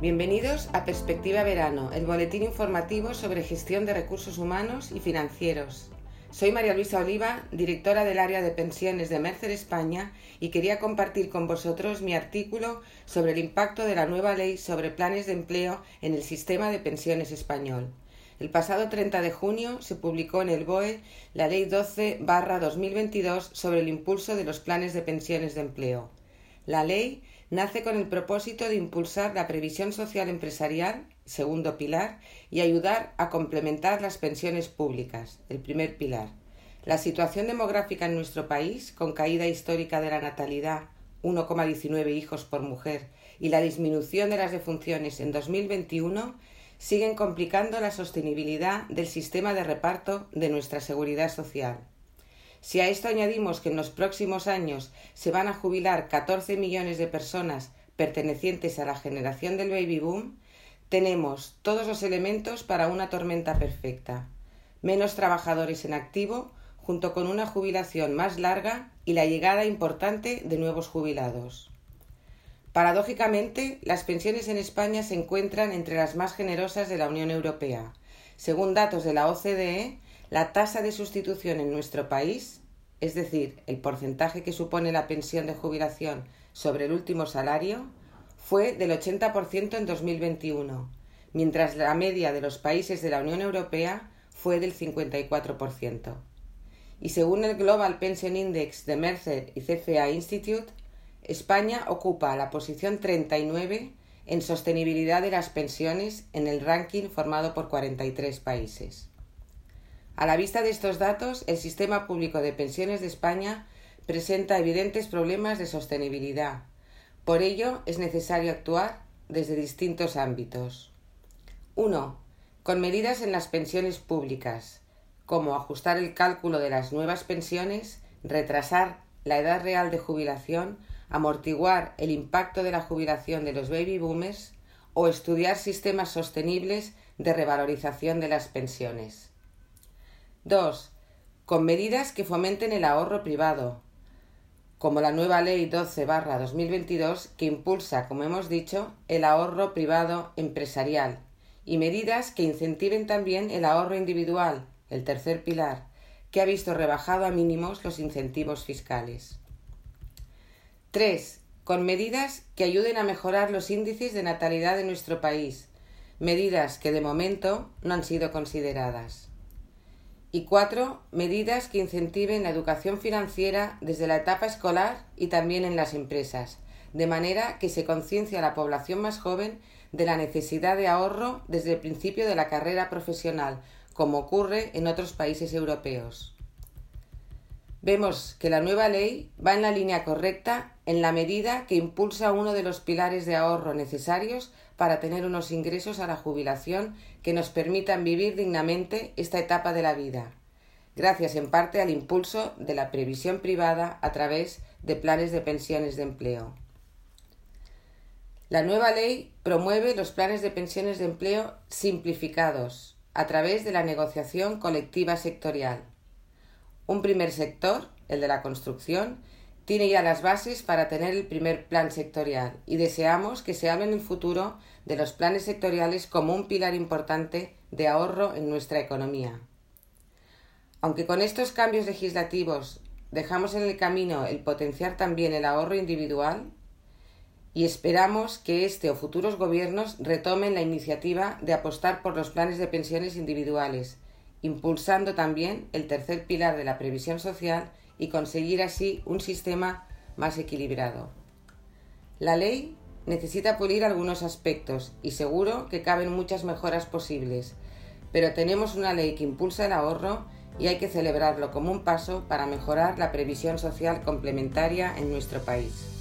Bienvenidos a Perspectiva Verano, el boletín informativo sobre gestión de recursos humanos y financieros. Soy María Luisa Oliva, directora del área de pensiones de Mercer España, y quería compartir con vosotros mi artículo sobre el impacto de la nueva ley sobre planes de empleo en el sistema de pensiones español. El pasado 30 de junio se publicó en el BOE la Ley 12-2022 sobre el impulso de los planes de pensiones de empleo. La ley nace con el propósito de impulsar la previsión social empresarial, segundo pilar, y ayudar a complementar las pensiones públicas, el primer pilar. La situación demográfica en nuestro país, con caída histórica de la natalidad, 1,19 hijos por mujer, y la disminución de las defunciones en 2021, siguen complicando la sostenibilidad del sistema de reparto de nuestra seguridad social. Si a esto añadimos que en los próximos años se van a jubilar 14 millones de personas pertenecientes a la generación del baby boom, tenemos todos los elementos para una tormenta perfecta. Menos trabajadores en activo, junto con una jubilación más larga y la llegada importante de nuevos jubilados. Paradójicamente, las pensiones en España se encuentran entre las más generosas de la Unión Europea. Según datos de la OCDE, la tasa de sustitución en nuestro país, es decir, el porcentaje que supone la pensión de jubilación sobre el último salario, fue del 80% en 2021, mientras la media de los países de la Unión Europea fue del 54%. Y según el Global Pension Index de Mercer y CFA Institute, España ocupa la posición 39 en sostenibilidad de las pensiones en el ranking formado por 43 países. A la vista de estos datos, el sistema público de pensiones de España presenta evidentes problemas de sostenibilidad. Por ello, es necesario actuar desde distintos ámbitos. 1. Con medidas en las pensiones públicas, como ajustar el cálculo de las nuevas pensiones, retrasar la edad real de jubilación, amortiguar el impacto de la jubilación de los baby boomers o estudiar sistemas sostenibles de revalorización de las pensiones. 2. Con medidas que fomenten el ahorro privado, como la nueva Ley 12-2022 que impulsa, como hemos dicho, el ahorro privado empresarial y medidas que incentiven también el ahorro individual, el tercer pilar, que ha visto rebajado a mínimos los incentivos fiscales. 3. Con medidas que ayuden a mejorar los índices de natalidad de nuestro país, medidas que de momento no han sido consideradas. Y cuatro, medidas que incentiven la educación financiera desde la etapa escolar y también en las empresas, de manera que se conciencia a la población más joven de la necesidad de ahorro desde el principio de la carrera profesional, como ocurre en otros países europeos. Vemos que la nueva ley va en la línea correcta en la medida que impulsa uno de los pilares de ahorro necesarios para tener unos ingresos a la jubilación que nos permitan vivir dignamente esta etapa de la vida, gracias en parte al impulso de la previsión privada a través de planes de pensiones de empleo. La nueva ley promueve los planes de pensiones de empleo simplificados a través de la negociación colectiva sectorial. Un primer sector, el de la construcción, tiene ya las bases para tener el primer plan sectorial y deseamos que se hable en el futuro de los planes sectoriales como un pilar importante de ahorro en nuestra economía. Aunque con estos cambios legislativos dejamos en el camino el potenciar también el ahorro individual, y esperamos que este o futuros gobiernos retomen la iniciativa de apostar por los planes de pensiones individuales, impulsando también el tercer pilar de la previsión social y conseguir así un sistema más equilibrado. La ley necesita pulir algunos aspectos y seguro que caben muchas mejoras posibles, pero tenemos una ley que impulsa el ahorro y hay que celebrarlo como un paso para mejorar la previsión social complementaria en nuestro país.